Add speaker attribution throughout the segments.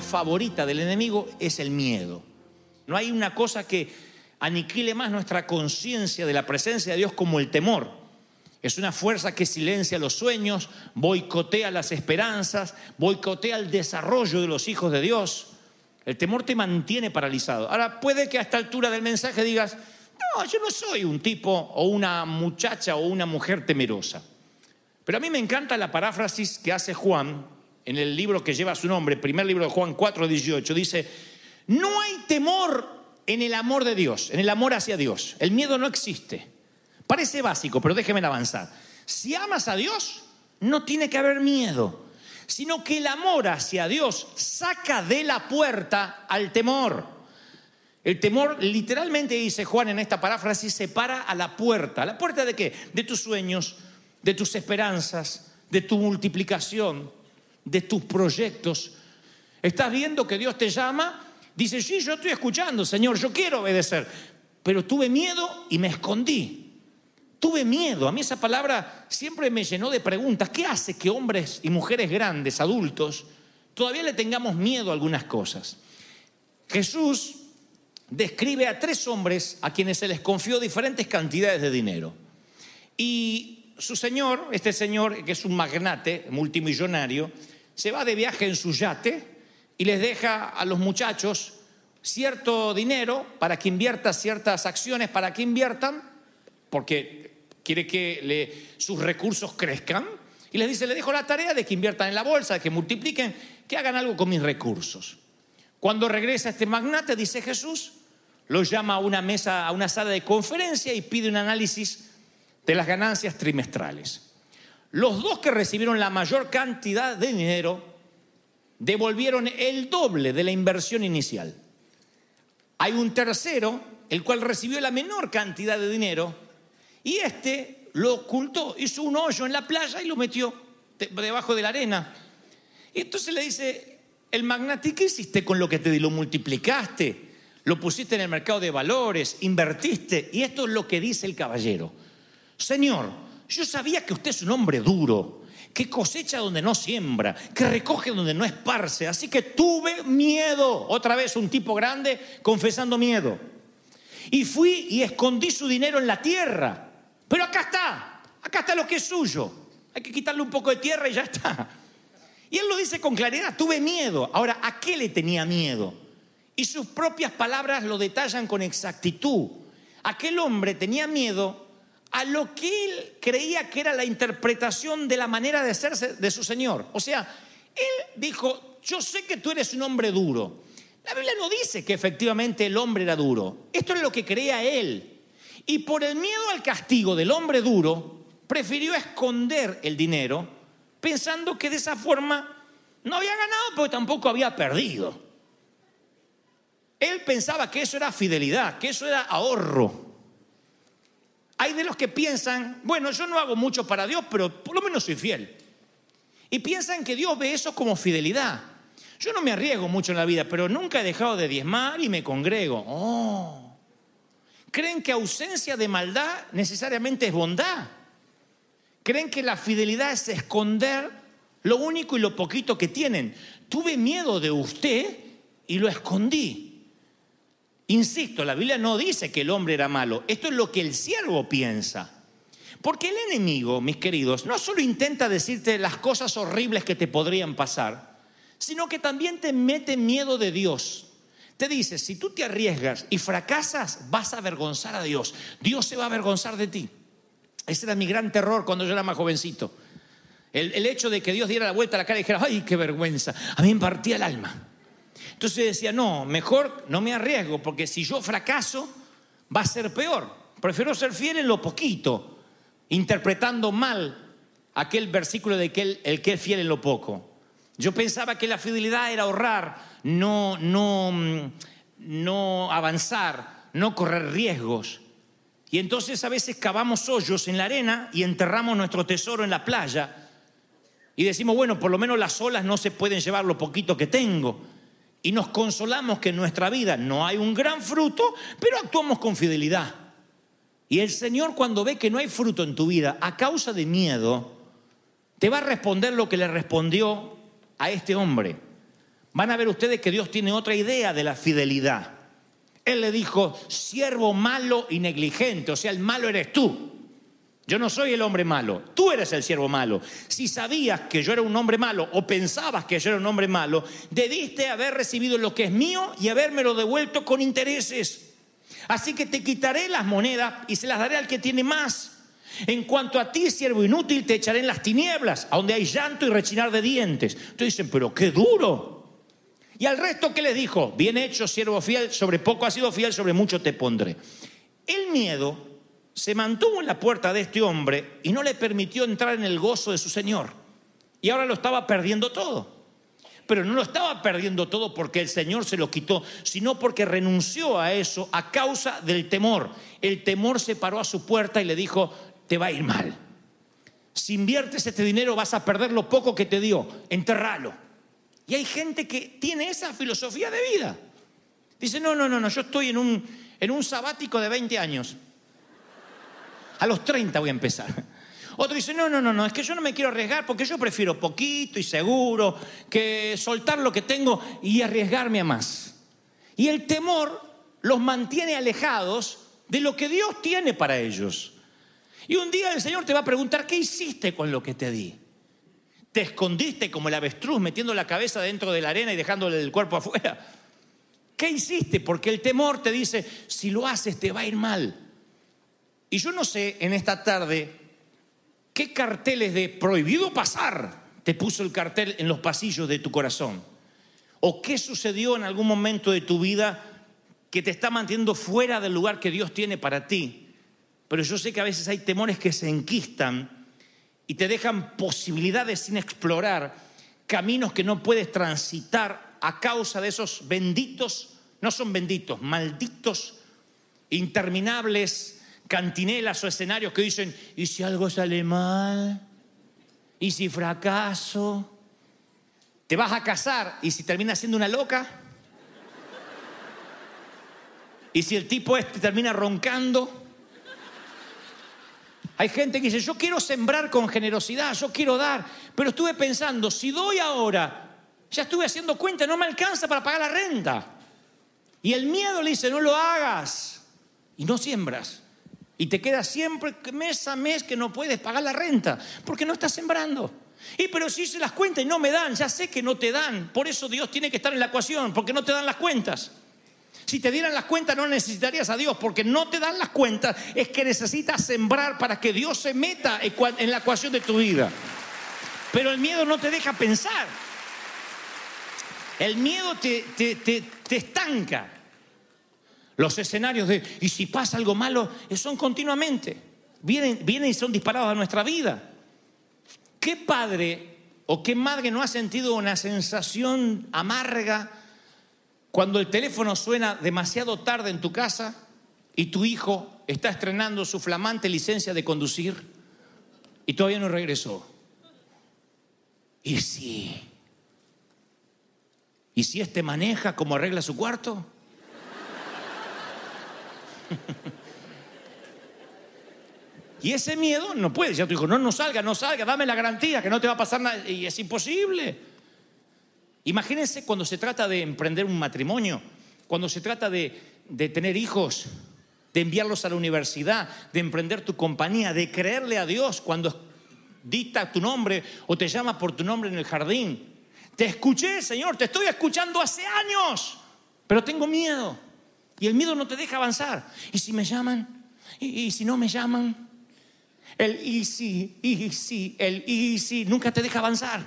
Speaker 1: favorita del enemigo es el miedo. No hay una cosa que aniquile más nuestra conciencia de la presencia de Dios como el temor. Es una fuerza que silencia los sueños, boicotea las esperanzas, boicotea el desarrollo de los hijos de Dios. El temor te mantiene paralizado. Ahora, puede que a esta altura del mensaje digas, no, yo no soy un tipo o una muchacha o una mujer temerosa. Pero a mí me encanta la paráfrasis que hace Juan en el libro que lleva su nombre, primer libro de Juan 4:18. Dice, no hay temor en el amor de Dios, en el amor hacia Dios. El miedo no existe. Parece básico, pero déjenme avanzar. Si amas a Dios, no tiene que haber miedo, sino que el amor hacia Dios saca de la puerta al temor. El temor, literalmente dice Juan en esta paráfrasis, se para a la puerta. ¿A la puerta de qué? De tus sueños, de tus esperanzas, de tu multiplicación, de tus proyectos. ¿Estás viendo que Dios te llama? Dice, sí, yo estoy escuchando, Señor, yo quiero obedecer. Pero tuve miedo y me escondí. Tuve miedo. A mí esa palabra siempre me llenó de preguntas. ¿Qué hace que hombres y mujeres grandes, adultos, todavía le tengamos miedo a algunas cosas? Jesús describe a tres hombres a quienes se les confió diferentes cantidades de dinero. Y su señor, este señor que es un magnate multimillonario, se va de viaje en su yate y les deja a los muchachos cierto dinero para que inviertan ciertas acciones, para que inviertan, porque quiere que sus recursos crezcan. Y les dice, le dejo la tarea de que inviertan en la bolsa, de que multipliquen, que hagan algo con mis recursos. Cuando regresa este magnate, dice Jesús, lo llama a una mesa, a una sala de conferencia y pide un análisis de las ganancias trimestrales. Los dos que recibieron la mayor cantidad de dinero devolvieron el doble de la inversión inicial. Hay un tercero, el cual recibió la menor cantidad de dinero, y este lo ocultó, hizo un hoyo en la playa y lo metió de- debajo de la arena. Y entonces le dice, el magnate, ¿y ¿qué hiciste con lo que te di? ¿Lo multiplicaste? ¿Lo pusiste en el mercado de valores? ¿Invertiste? Y esto es lo que dice el caballero. Señor, yo sabía que usted es un hombre duro, que cosecha donde no siembra, que recoge donde no esparce, así que tuve miedo. Otra vez un tipo grande confesando miedo. Y fui y escondí su dinero en la tierra. Pero acá está, acá está lo que es suyo. Hay que quitarle un poco de tierra y ya está. Y él lo dice con claridad, tuve miedo. Ahora, ¿a qué le tenía miedo? Y sus propias palabras lo detallan con exactitud. Aquel hombre tenía miedo a lo que él creía que era la interpretación de la manera de ser de su Señor. O sea, él dijo, yo sé que tú eres un hombre duro. La Biblia no dice que efectivamente el hombre era duro. Esto es lo que creía él. Y por el miedo al castigo del hombre duro, prefirió esconder el dinero, pensando que de esa forma no había ganado, pero tampoco había perdido. Él pensaba que eso era fidelidad, que eso era ahorro. Hay de los que piensan, bueno, yo no hago mucho para Dios, pero por lo menos soy fiel. Y piensan que Dios ve eso como fidelidad. Yo no me arriesgo mucho en la vida, pero nunca he dejado de diezmar y me congrego. Oh. Creen que ausencia de maldad necesariamente es bondad. Creen que la fidelidad es esconder lo único y lo poquito que tienen. Tuve miedo de usted y lo escondí. Insisto, la Biblia no dice que el hombre era malo. Esto es lo que el siervo piensa. Porque el enemigo, mis queridos, no solo intenta decirte las cosas horribles que te podrían pasar, sino que también te mete miedo de Dios. Te dice, si tú te arriesgas y fracasas, vas a avergonzar a Dios. Dios se va a avergonzar de ti. Ese era mi gran terror cuando yo era más jovencito. El, hecho de que Dios diera la vuelta a la cara y dijera, ay, qué vergüenza. A mí me partía el alma. Entonces decía, no, mejor no me arriesgo, porque si yo fracaso, va a ser peor. Prefiero ser fiel en lo poquito, interpretando mal aquel versículo de que el, que es fiel en lo poco. Yo pensaba que la fidelidad era ahorrar, no, no, no avanzar, no correr riesgos. Y entonces a veces cavamos hoyos en la arena y enterramos nuestro tesoro en la playa. Y decimos, bueno, por lo menos las olas no se pueden llevar lo poquito que tengo. Y nos consolamos que en nuestra vida no hay un gran fruto, pero actuamos con fidelidad. Y el Señor cuando ve que no hay fruto en tu vida a causa de miedo, te va a responder lo que le respondió a este hombre. Van a ver ustedes que Dios tiene otra idea de la fidelidad. Él le dijo, siervo malo y negligente, o sea, el malo eres tú. Yo no soy el hombre malo, tú eres el siervo malo. Si sabías que yo era un hombre malo o pensabas que yo era un hombre malo, debiste haber recibido lo que es mío y habérmelo devuelto con intereses. Así que te quitaré las monedas y se las daré al que tiene más. En cuanto a ti, siervo inútil, te echaré en las tinieblas, a donde hay llanto y rechinar de dientes. Entonces dicen, pero qué duro. Y al resto, ¿qué les dijo? Bien hecho, siervo fiel, sobre poco has sido fiel, sobre mucho te pondré. El miedo se mantuvo en la puerta de este hombre y no le permitió entrar en el gozo de su Señor. Y ahora lo estaba perdiendo todo. Pero no lo estaba perdiendo todo porque el Señor se lo quitó, sino porque renunció a eso a causa del temor. El temor se paró a su puerta y le dijo, te va a ir mal. Si inviertes este dinero vas a perder lo poco que te dio, enterralo. Y hay gente que tiene esa filosofía de vida. Dice, no, no, no, no, yo estoy en un, en un sabático de 20 años. A los 30 voy a empezar. Otro dice, no, no, no, no, es que yo no me quiero arriesgar porque yo prefiero poquito y seguro que soltar lo que tengo y arriesgarme a más. Y el temor los mantiene alejados de lo que Dios tiene para ellos. Y un día el Señor te va a preguntar, ¿qué hiciste con lo que te di? ¿Te escondiste como el avestruz metiendo la cabeza dentro de la arena y dejándole el cuerpo afuera? ¿Qué hiciste? Porque el temor te dice, si lo haces te va a ir mal. Y yo no sé en esta tarde qué carteles de prohibido pasar te puso el cartel en los pasillos de tu corazón. O qué sucedió en algún momento de tu vida que te está manteniendo fuera del lugar que Dios tiene para ti. Pero yo sé que a veces hay temores que se enquistan y te dejan posibilidades sin explorar, caminos que no puedes transitar a causa de esos benditos, no son benditos, malditos, interminables cantinelas o escenarios que dicen, ¿y si algo sale mal? ¿Y si fracaso? ¿Te vas a casar y si terminas siendo una loca? ¿Y si el tipo este termina roncando? Hay gente que dice, yo quiero sembrar con generosidad, yo quiero dar, pero estuve pensando, si doy ahora, ya estuve haciendo cuenta, no me alcanza para pagar la renta. Y el miedo le dice, no lo hagas. Y no siembras. Y te quedas siempre mes a mes que no puedes pagar la renta, porque no estás sembrando. Y pero si hice las cuentas y no me dan, ya sé que no te dan. Por eso Dios tiene que estar en la ecuación, porque no te dan las cuentas. Si te dieran las cuentas no necesitarías a Dios, porque no te dan las cuentas, es que necesitas sembrar para que Dios se meta en la ecuación de tu vida. Pero el miedo no te deja pensar. El miedo te, te, te, te estanca. Los escenarios de, y si pasa algo malo, son continuamente. Vienen, vienen y son disparados a nuestra vida. ¿Qué padre o qué madre no ha sentido una sensación amarga cuando el teléfono suena demasiado tarde en tu casa y tu hijo está estrenando su flamante licencia de conducir y todavía no regresó? ¿Y si? ¿Y si este maneja como arregla su cuarto? Y ese miedo no puede. Ya tu hijo, no, no salga, no salga, dame la garantía que no te va a pasar nada. Y es imposible. Imagínense cuando se trata de emprender un matrimonio cuando se trata de, de tener hijos, de enviarlos a la universidad, de emprender tu compañía, de creerle a Dios cuando dicta tu nombre o te llama por tu nombre en el jardín. Te escuché, Señor, te estoy escuchando hace años, pero tengo miedo. Y el miedo no te deja avanzar. ¿Y si me llaman? ¿Y, si no me llaman? El y si, y si, el y si, nunca te deja avanzar.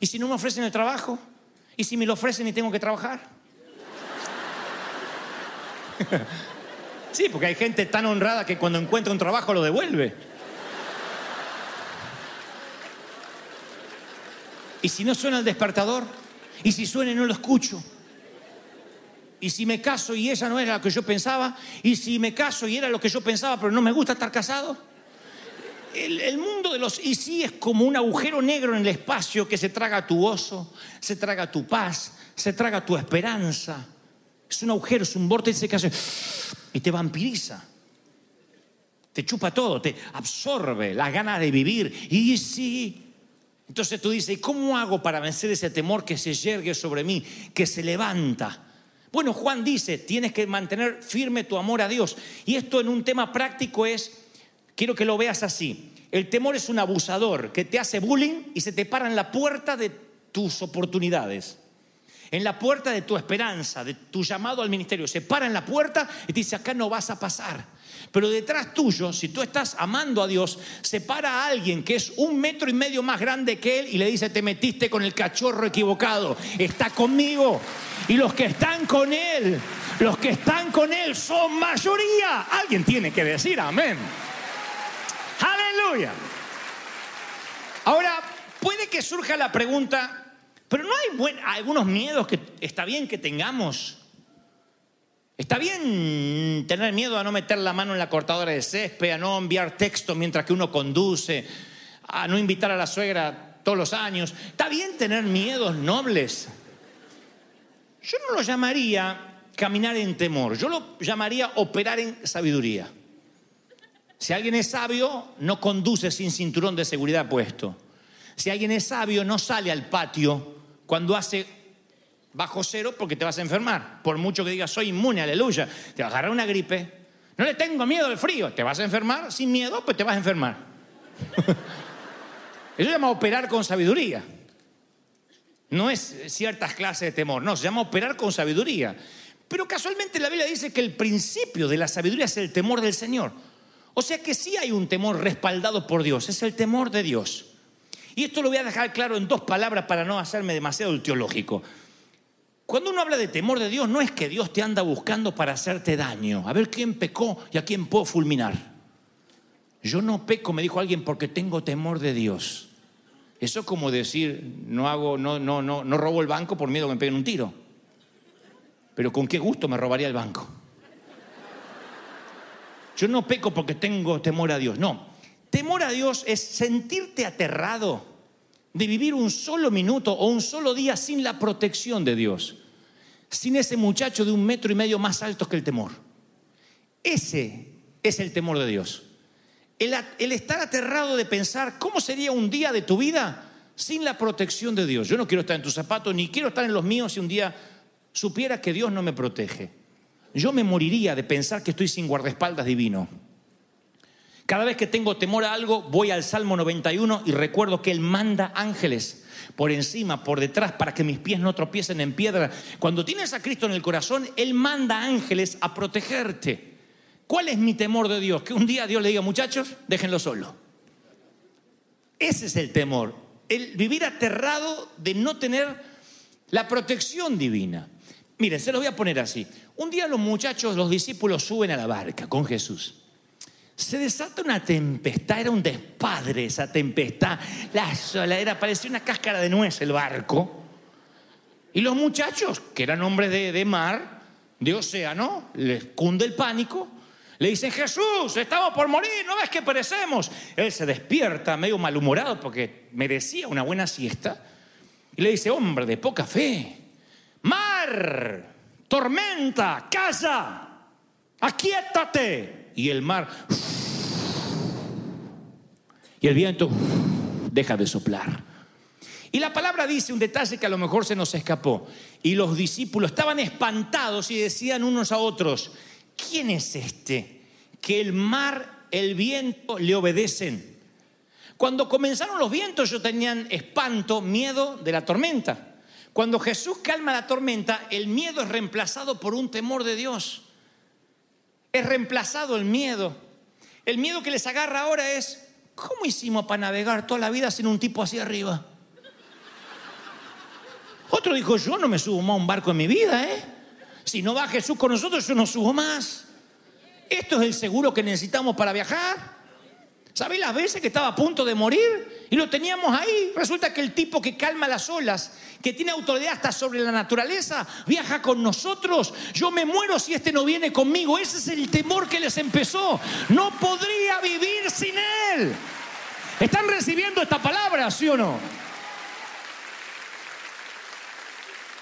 Speaker 1: ¿Y si no me ofrecen el trabajo? ¿Y si me lo ofrecen y tengo que trabajar? Sí, porque hay gente tan honrada que cuando encuentra un trabajo lo devuelve. ¿Y si no suena el despertador? ¿Y si suena y no lo escucho? ¿Y si me caso y ella no era lo que yo pensaba? ¿Y si me caso y era lo que yo pensaba pero no me gusta estar casado? El, mundo de los y sí es como un agujero negro en el espacio que se traga tu oso, se traga tu paz, se traga tu esperanza. Es un agujero, es un vórtice que hace y te vampiriza. Te chupa todo, te absorbe las ganas de vivir. Y sí. Entonces tú dices, ¿y cómo hago para vencer ese temor que se yergue sobre mí, que se levanta? Bueno, Juan dice, tienes que mantener firme tu amor a Dios. Y esto en un tema práctico es, quiero que lo veas así. El temor es un abusador que te hace bullying y se te para en la puerta de tus oportunidades en la puerta de tu esperanza, de tu llamado al ministerio. Se para en la puerta y te dice, acá no vas a pasar. Pero detrás tuyo, si tú estás amando a Dios, se para a alguien que es un metro y medio más grande que él y le dice, te metiste con el cachorro equivocado, está conmigo. Y los que están con él, los que están con él son mayoría. Alguien tiene que decir amén. Aleluya. Ahora, puede que surja la pregunta, pero no hay buen- algunos miedos que está bien que tengamos. Está bien tener miedo a no meter la mano en la cortadora de césped, a no enviar texto mientras que uno conduce, a no invitar a la suegra todos los años. Está bien tener miedos nobles. Yo no lo llamaría caminar en temor, yo lo llamaría operar en sabiduría. Si alguien es sabio, no conduce sin cinturón de seguridad puesto. Si alguien es sabio, no sale al patio cuando hace bajo cero porque te vas a enfermar. Por mucho que digas, soy inmune, aleluya. Te va a agarrar una gripe. No le tengo miedo al frío. ¿Te vas a enfermar? Sin miedo, pues te vas a enfermar. Eso se llama operar con sabiduría. No es ciertas clases de temor, no, se llama operar con sabiduría. Pero casualmente la Biblia dice que el principio de la sabiduría es el temor del Señor. O sea que sí hay un temor respaldado por Dios, es el temor de Dios. Y esto lo voy a dejar claro en dos palabras para no hacerme demasiado teológico. Cuando uno habla de temor de Dios, no es que Dios te anda buscando para hacerte daño, a ver quién pecó y a quién puedo fulminar. Yo no peco, me dijo alguien, porque tengo temor de Dios. Eso es como decir, no hago, no, no, no, no robo el banco por miedo que me peguen un tiro. Pero con qué gusto me robaría el banco. Yo no peco porque tengo temor a Dios. No. Temor a Dios es sentirte aterrado de vivir un solo minuto o un solo día sin la protección de Dios. Sin ese muchacho de un metro y medio más alto que el temor. Ese es el temor de Dios. El, estar aterrado de pensar cómo sería un día de tu vida sin la protección de Dios. Yo no quiero estar en tus zapatos ni quiero estar en los míos si un día supiera que Dios no me protege. Yo me moriría de pensar que estoy sin guardaespaldas divino. Cada vez que tengo temor a algo, voy al Salmo 91 y recuerdo que Él manda ángeles por encima, por detrás, para que mis pies no tropiecen en piedra. Cuando tienes a Cristo en el corazón, Él manda ángeles a protegerte. ¿Cuál es mi temor de Dios? Que un día Dios le diga, muchachos, déjenlo solo. Ese es el temor. El vivir aterrado de no tener la protección divina. Miren, se los voy a poner así. Un día los muchachos, los discípulos suben a la barca con Jesús. Se desata una tempestad, era un despadre esa tempestad. La sola era, parecía una cáscara de nuez el barco. Y los muchachos, que eran hombres de, de mar, de océano, les cunde el pánico. Le dicen, Jesús, estamos por morir, ¿no ves que perecemos? Él se despierta medio malhumorado porque merecía una buena siesta. Y le dice, hombre de poca fe, mar, tormenta, calla, aquíétate. Y el mar, y el viento deja de soplar. Y la palabra dice un detalle que a lo mejor se nos escapó. Y los discípulos estaban espantados y decían unos a otros, ¿quién es este? Que el mar, el viento le obedecen. Cuando comenzaron los vientos, ellos tenían espanto, miedo de la tormenta. Cuando Jesús calma la tormenta, el miedo es reemplazado por un temor de Dios. Es reemplazado el miedo. El miedo que les agarra ahora es, ¿cómo hicimos para navegar toda la vida sin un tipo así arriba? Otro dijo, yo no me subo más a un barco en mi vida, ¿eh? Si no va Jesús con nosotros, yo no subo más. Esto es el seguro que necesitamos para viajar. ¿Sabéis las veces que estaba a punto de morir? Y lo teníamos ahí. Resulta que el tipo que calma las olas, que tiene autoridad hasta sobre la naturaleza, viaja con nosotros. Yo me muero si este no viene conmigo. Ese es el temor que les empezó. No podría vivir sin él. ¿Están recibiendo esta palabra, sí o no?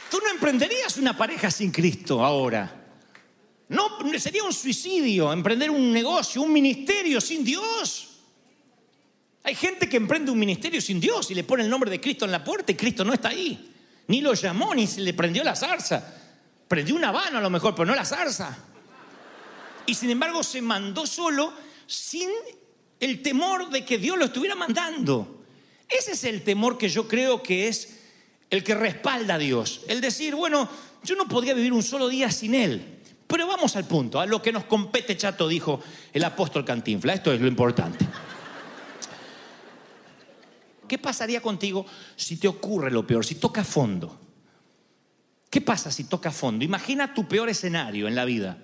Speaker 1: Tú no emprenderías una pareja sin Cristo ahora. No, sería un suicidio emprender un negocio, un ministerio sin Dios. Hay gente que emprende un ministerio sin Dios y le pone el nombre de Cristo en la puerta y Cristo no está ahí. Ni lo llamó, ni se le prendió la zarza. Prendió una habano a lo mejor, pero no la zarza. Y sin embargo se mandó solo sin el temor de que Dios lo estuviera mandando. Ese es el temor que yo creo que es el que respalda a Dios. El decir, bueno, yo no podría vivir un solo día sin Él. Pero vamos al punto, a lo que nos compete, chato, dijo el apóstol Cantinfla. Esto es lo importante. ¿Qué pasaría contigo si te ocurre lo peor, si toca fondo? ¿Qué pasa si toca fondo? Imagina tu peor escenario en la vida.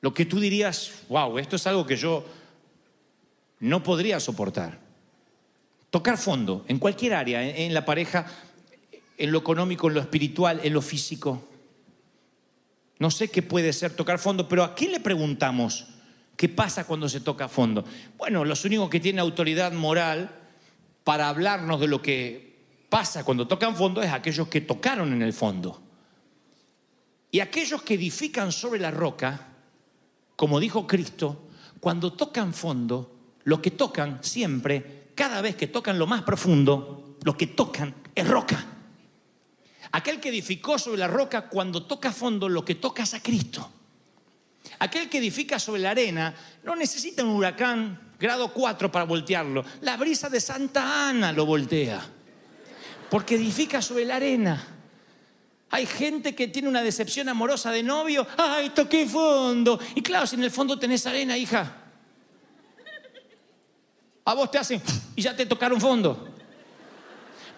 Speaker 1: Lo que tú dirías, wow, esto es algo que yo no podría soportar. Tocar fondo en cualquier área, en, la pareja, en lo económico, en lo espiritual, en lo físico. No sé qué puede ser tocar fondo, pero ¿a quién le preguntamos qué pasa cuando se toca fondo? Bueno, los únicos que tienen autoridad moral para hablarnos de lo que pasa cuando tocan fondo es aquellos que tocaron en el fondo. Y aquellos que edifican sobre la roca, como dijo Cristo, cuando tocan fondo, lo que tocan siempre, cada vez que tocan lo más profundo, lo que tocan es roca. Aquel que edificó sobre la roca, cuando toca fondo, lo que toca es a Cristo. Aquel que edifica sobre la arena no necesita un huracán grado 4 para voltearlo. La brisa de Santa Ana lo voltea. Porque edifica sobre la arena. Hay gente que tiene una decepción amorosa de novio. ¡Ay, toqué fondo! Y claro, si en el fondo tenés arena, hija. A vos te hacen y ya te tocaron fondo.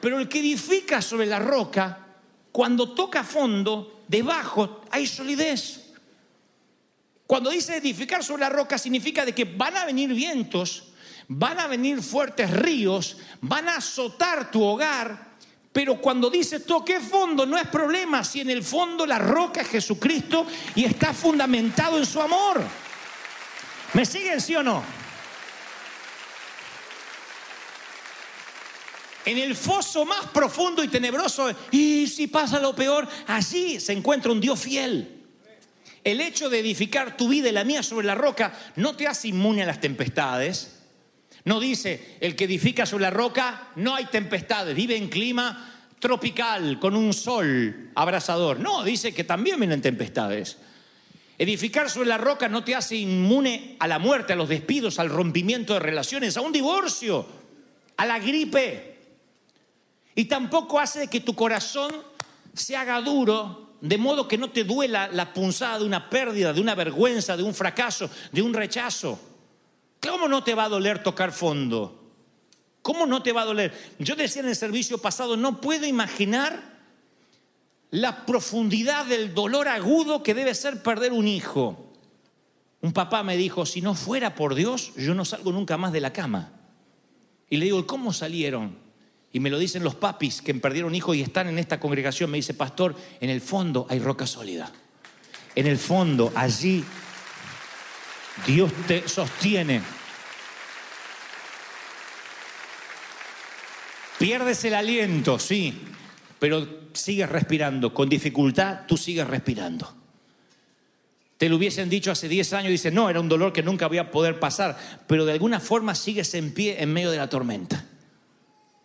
Speaker 1: Pero el que edifica sobre la roca, cuando toca fondo, debajo hay solidez. Cuando dice edificar sobre la roca significa de que van a venir vientos, van a venir fuertes ríos, van a azotar tu hogar, pero cuando dice toque fondo no es problema si en el fondo la roca es Jesucristo y está fundamentado en su amor. ¿Me siguen sí o no? En el foso más profundo y tenebroso, y si pasa lo peor, allí se encuentra un Dios fiel. El hecho de edificar tu vida y la mía sobre la roca no te hace inmune a las tempestades. No dice, el que edifica sobre la roca no hay tempestades, vive en clima tropical, con un sol abrasador. No, dice que también vienen tempestades. Edificar sobre la roca no te hace inmune a la muerte, a los despidos, al rompimiento de relaciones, a un divorcio, a la gripe. Y tampoco hace que tu corazón se haga duro de modo que no te duela la punzada de una pérdida, de una vergüenza, de un fracaso, de un rechazo. ¿Cómo no te va a doler tocar fondo? ¿Cómo no te va a doler? Yo decía en el servicio pasado, no puedo imaginar la profundidad del dolor agudo que debe ser perder un hijo. Un papá me dijo, si no fuera por Dios, yo no salgo nunca más de la cama. Y le digo, ¿cómo salieron? Y me lo dicen los papis que perdieron hijos y están en esta congregación. Me dice, pastor, en el fondo hay roca sólida. En el fondo, allí, Dios te sostiene. Pierdes el aliento, sí, pero sigues respirando. Con dificultad, tú sigues respirando. Te lo hubiesen dicho hace 10 años y dices, no, era un dolor que nunca voy a poder pasar, pero de alguna forma sigues en pie en medio de la tormenta.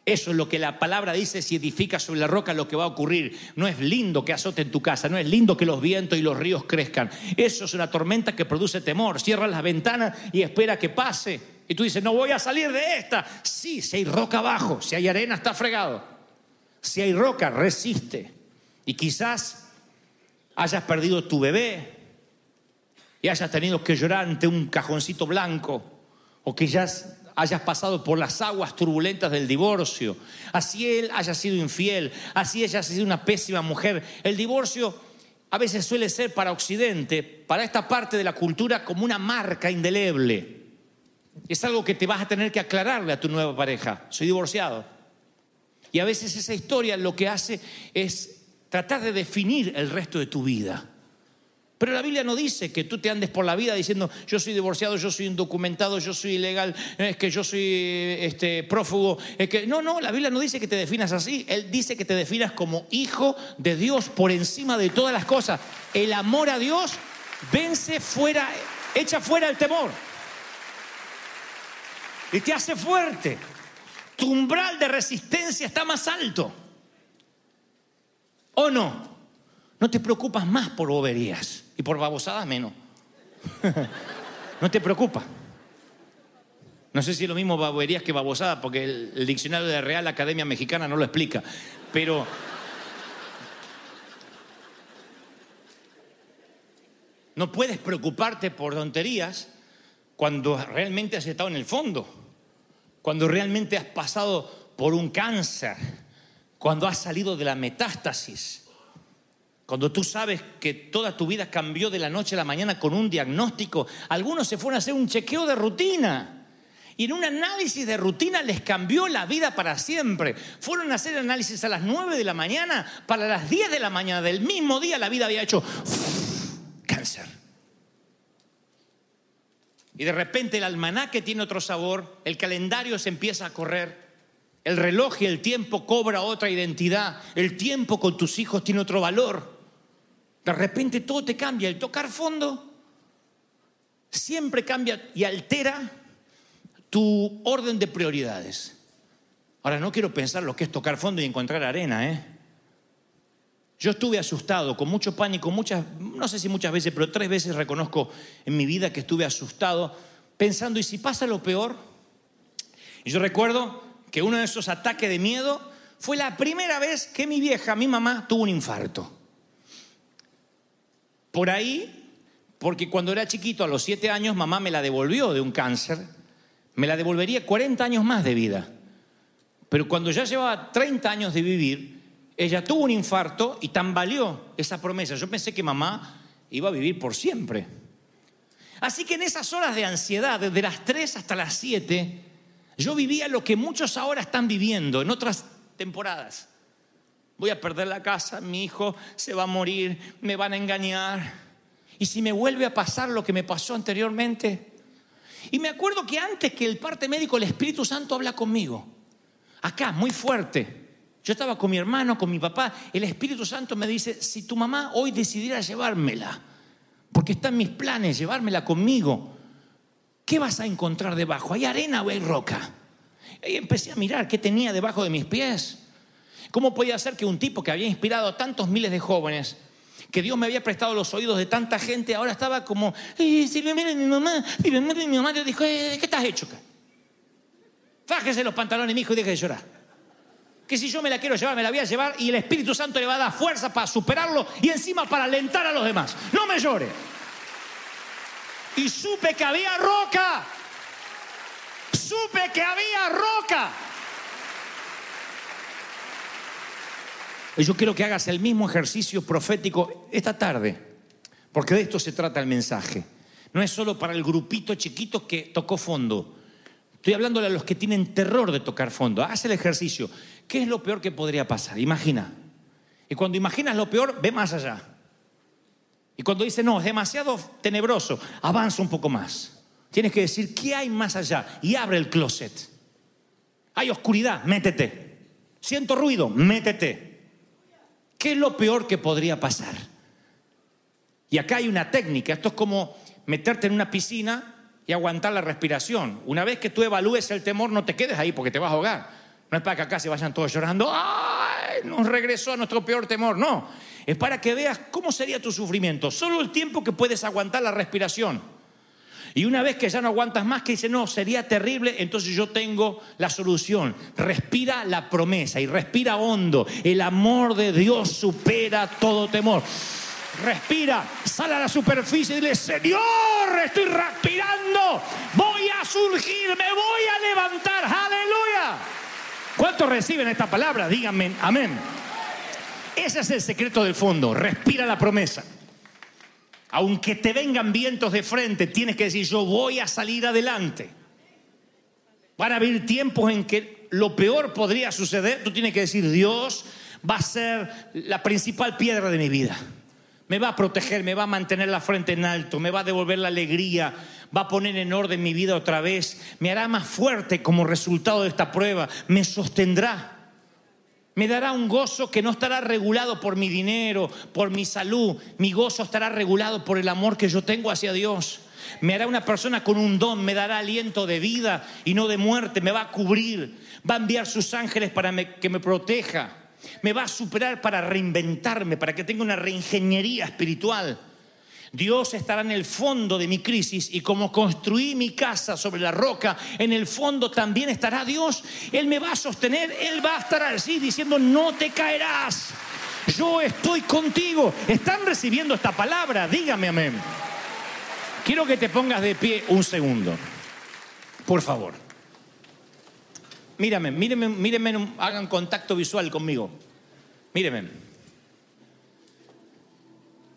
Speaker 1: Eso es lo que la palabra dice, si edificas sobre la roca lo que va a ocurrir. No es lindo que azote en tu casa, no es lindo que los vientos y los ríos crezcan. Eso es una tormenta que produce temor. Cierra las ventanas y espera que pase. Y tú dices, no voy a salir de esta. Sí, si hay roca abajo, si hay arena, está fregado. Si hay roca, resiste. Y quizás hayas perdido tu bebé y hayas tenido que llorar ante un cajoncito blanco o ya hayas pasado por las aguas turbulentas del divorcio, así él haya sido infiel, así ella haya sido una pésima mujer. El divorcio a veces suele ser para Occidente, para esta parte de la cultura, como una marca indeleble. Es algo que te vas a tener que aclararle a tu nueva pareja. Soy divorciado. Y a veces esa historia lo que hace es tratar de definir el resto de tu vida. Pero la Biblia no dice que tú te andes por la vida diciendo yo soy divorciado, yo soy indocumentado, yo soy ilegal, es que yo soy este, prófugo. Es que, no, no, la Biblia no dice que te definas así. Él dice que te definas como hijo de Dios por encima de todas las cosas. El amor a Dios vence fuera, echa fuera el temor. Y te hace fuerte. Tu umbral de resistencia está más alto. ¿O no? No te preocupas más por boberías y por babosadas menos. no te preocupa. No sé si es lo mismo baboberías que babosadas, porque el, el diccionario de la Real Academia Mexicana no lo explica. Pero no puedes preocuparte por tonterías cuando realmente has estado en el fondo, cuando realmente has pasado por un cáncer, cuando has salido de la metástasis, cuando tú sabes que toda tu vida cambió de la noche a la mañana con un diagnóstico, algunos se fueron a hacer un chequeo de rutina. Y en un análisis de rutina les cambió la vida para siempre. Fueron a hacer análisis a las 9 de la mañana, para las 10 de la mañana del mismo día la vida había hecho cáncer. Y de repente el almanaque tiene otro sabor, el calendario se empieza a correr, el reloj y el tiempo cobra otra identidad, el tiempo con tus hijos tiene otro valor. De repente todo te cambia, el tocar fondo siempre cambia y altera tu orden de prioridades. Ahora no quiero pensar lo que es tocar fondo y encontrar arena, ¿eh? Yo estuve asustado, con mucho pánico, muchas, no sé si muchas veces, pero tres veces reconozco en mi vida que estuve asustado, pensando, ¿y si pasa lo peor? Y yo recuerdo que uno de esos ataques de miedo fue la primera vez que mi vieja, mi mamá, tuvo un infarto. Por ahí, porque cuando era chiquito, a los siete años, mamá me la devolvió de un cáncer, me la devolvería 40 años más de vida. Pero cuando ya llevaba 30 años de vivir, ella tuvo un infarto y tambaleó esa promesa. Yo pensé que mamá iba a vivir por siempre. Así que en esas horas de ansiedad, desde las 3 hasta las 7, yo vivía lo que muchos ahora están viviendo en otras temporadas. Voy a perder la casa, mi hijo se va a morir, me van a engañar. Y si me vuelve a pasar lo que me pasó anteriormente. Y me acuerdo que antes que el parte médico, el Espíritu Santo habla conmigo. Acá, muy fuerte. Yo estaba con mi hermano, con mi papá. El Espíritu Santo me dice, si tu mamá hoy decidiera llevármela, porque está en mis planes llevármela conmigo, ¿qué vas a encontrar debajo? ¿Hay arena o hay roca? Y empecé a mirar qué tenía debajo de mis pies. ¿Cómo podía ser que un tipo que había inspirado a tantos miles de jóvenes, que Dios me había prestado los oídos de tanta gente, ahora estaba como, "Eh, si me mira mi mamá, si me mira mi mamá, le dijo, "Eh, ¿qué estás hecho acá? Fájese los pantalones, mi hijo, y deje de llorar. Que si yo me la quiero llevar, me la voy a llevar y el Espíritu Santo le va a dar fuerza para superarlo y encima para alentar a los demás. No me llore. Y supe que había roca. Supe que había roca. Yo quiero que hagas el mismo ejercicio profético esta tarde, porque de esto se trata el mensaje. No es solo para el grupito chiquito que tocó fondo. Estoy hablándole a los que tienen terror de tocar fondo. Haz el ejercicio. ¿Qué es lo peor que podría pasar? Imagina. Y cuando imaginas lo peor, ve más allá. Y cuando dice, no, es demasiado tenebroso, avanza un poco más. Tienes que decir, ¿qué hay más allá? Y abre el closet. Hay oscuridad, métete. Siento ruido, métete. ¿Qué es lo peor que podría pasar? Y acá hay una técnica. Esto es como meterte en una piscina y aguantar la respiración. Una vez que tú evalúes el temor, no te quedes ahí porque te vas a ahogar. No es para que acá se vayan todos llorando, ¡ay! Nos regresó a nuestro peor temor. No, es para que veas cómo sería tu sufrimiento. Solo el tiempo que puedes aguantar la respiración. Y una vez que ya no aguantas más, que dice, no, sería terrible, entonces yo tengo la solución. Respira la promesa y respira hondo. El amor de Dios supera todo temor. Respira, sal a la superficie y dile, Señor, estoy respirando, voy a surgir, me voy a levantar, aleluya. ¿Cuántos reciben esta palabra? Díganme, amén. Ese es el secreto del fondo, respira la promesa. Aunque te vengan vientos de frente, tienes que decir, yo voy a salir adelante. Van a haber tiempos en que lo peor podría suceder, tú tienes que decir, Dios va a ser la principal piedra de mi vida. Me va a proteger, me va a mantener la frente en alto, me va a devolver la alegría, va a poner en orden mi vida otra vez, me hará más fuerte como resultado de esta prueba, me sostendrá. Me dará un gozo que no estará regulado por mi dinero, por mi salud. Mi gozo estará regulado por el amor que yo tengo hacia Dios. Me hará una persona con un don, me dará aliento de vida y no de muerte, me va a cubrir, va a enviar sus ángeles para que me proteja, me va a superar para reinventarme, para que tenga una reingeniería espiritual. Dios estará en el fondo de mi crisis y como construí mi casa sobre la roca, en el fondo también estará Dios. Él me va a sostener, Él va a estar así diciendo, no te caerás. Yo estoy contigo. ¿Están recibiendo esta palabra? Dígame amén. Quiero que te pongas de pie un segundo. Por favor. Mírame, míreme, míreme, hagan contacto visual conmigo. Míreme.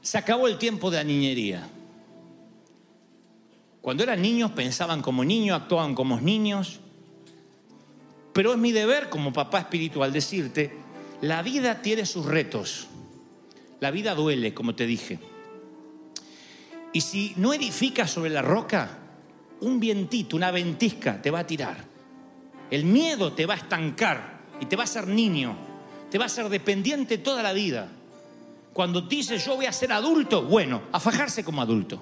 Speaker 1: Se acabó el tiempo de la niñería. Cuando eran niños pensaban como niños, actuaban como niños. Pero es mi deber como papá espiritual decirte, la vida tiene sus retos. La vida duele, como te dije. Y si no edificas sobre la roca, un vientito, una ventisca te va a tirar. El miedo te va a estancar y te va a hacer niño, te va a hacer dependiente toda la vida. Cuando dices yo voy a ser adulto, bueno, a fajarse como adulto,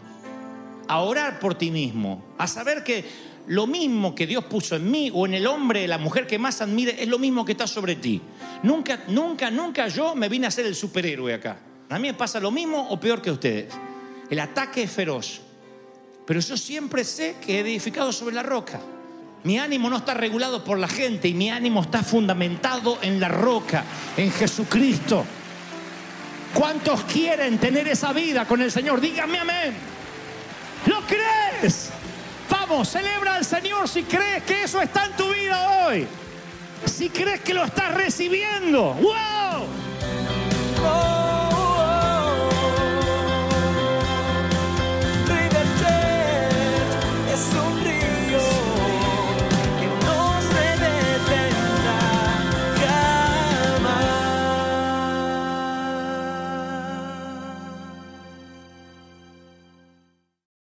Speaker 1: a orar por ti mismo, a saber que lo mismo que Dios puso en mí o en el hombre, la mujer que más admire, es lo mismo que está sobre ti. Nunca, nunca, nunca yo me vine a ser el superhéroe acá. A mí me pasa lo mismo o peor que a ustedes. El ataque es feroz. Pero yo siempre sé que he edificado sobre la roca. Mi ánimo no está regulado por la gente y mi ánimo está fundamentado en la roca, en Jesucristo. ¿Cuántos quieren tener esa vida con el Señor? Dígame amén. ¿Lo crees? Vamos, celebra al Señor si crees que eso está en tu vida hoy. Si crees que lo estás recibiendo. ¡Wow!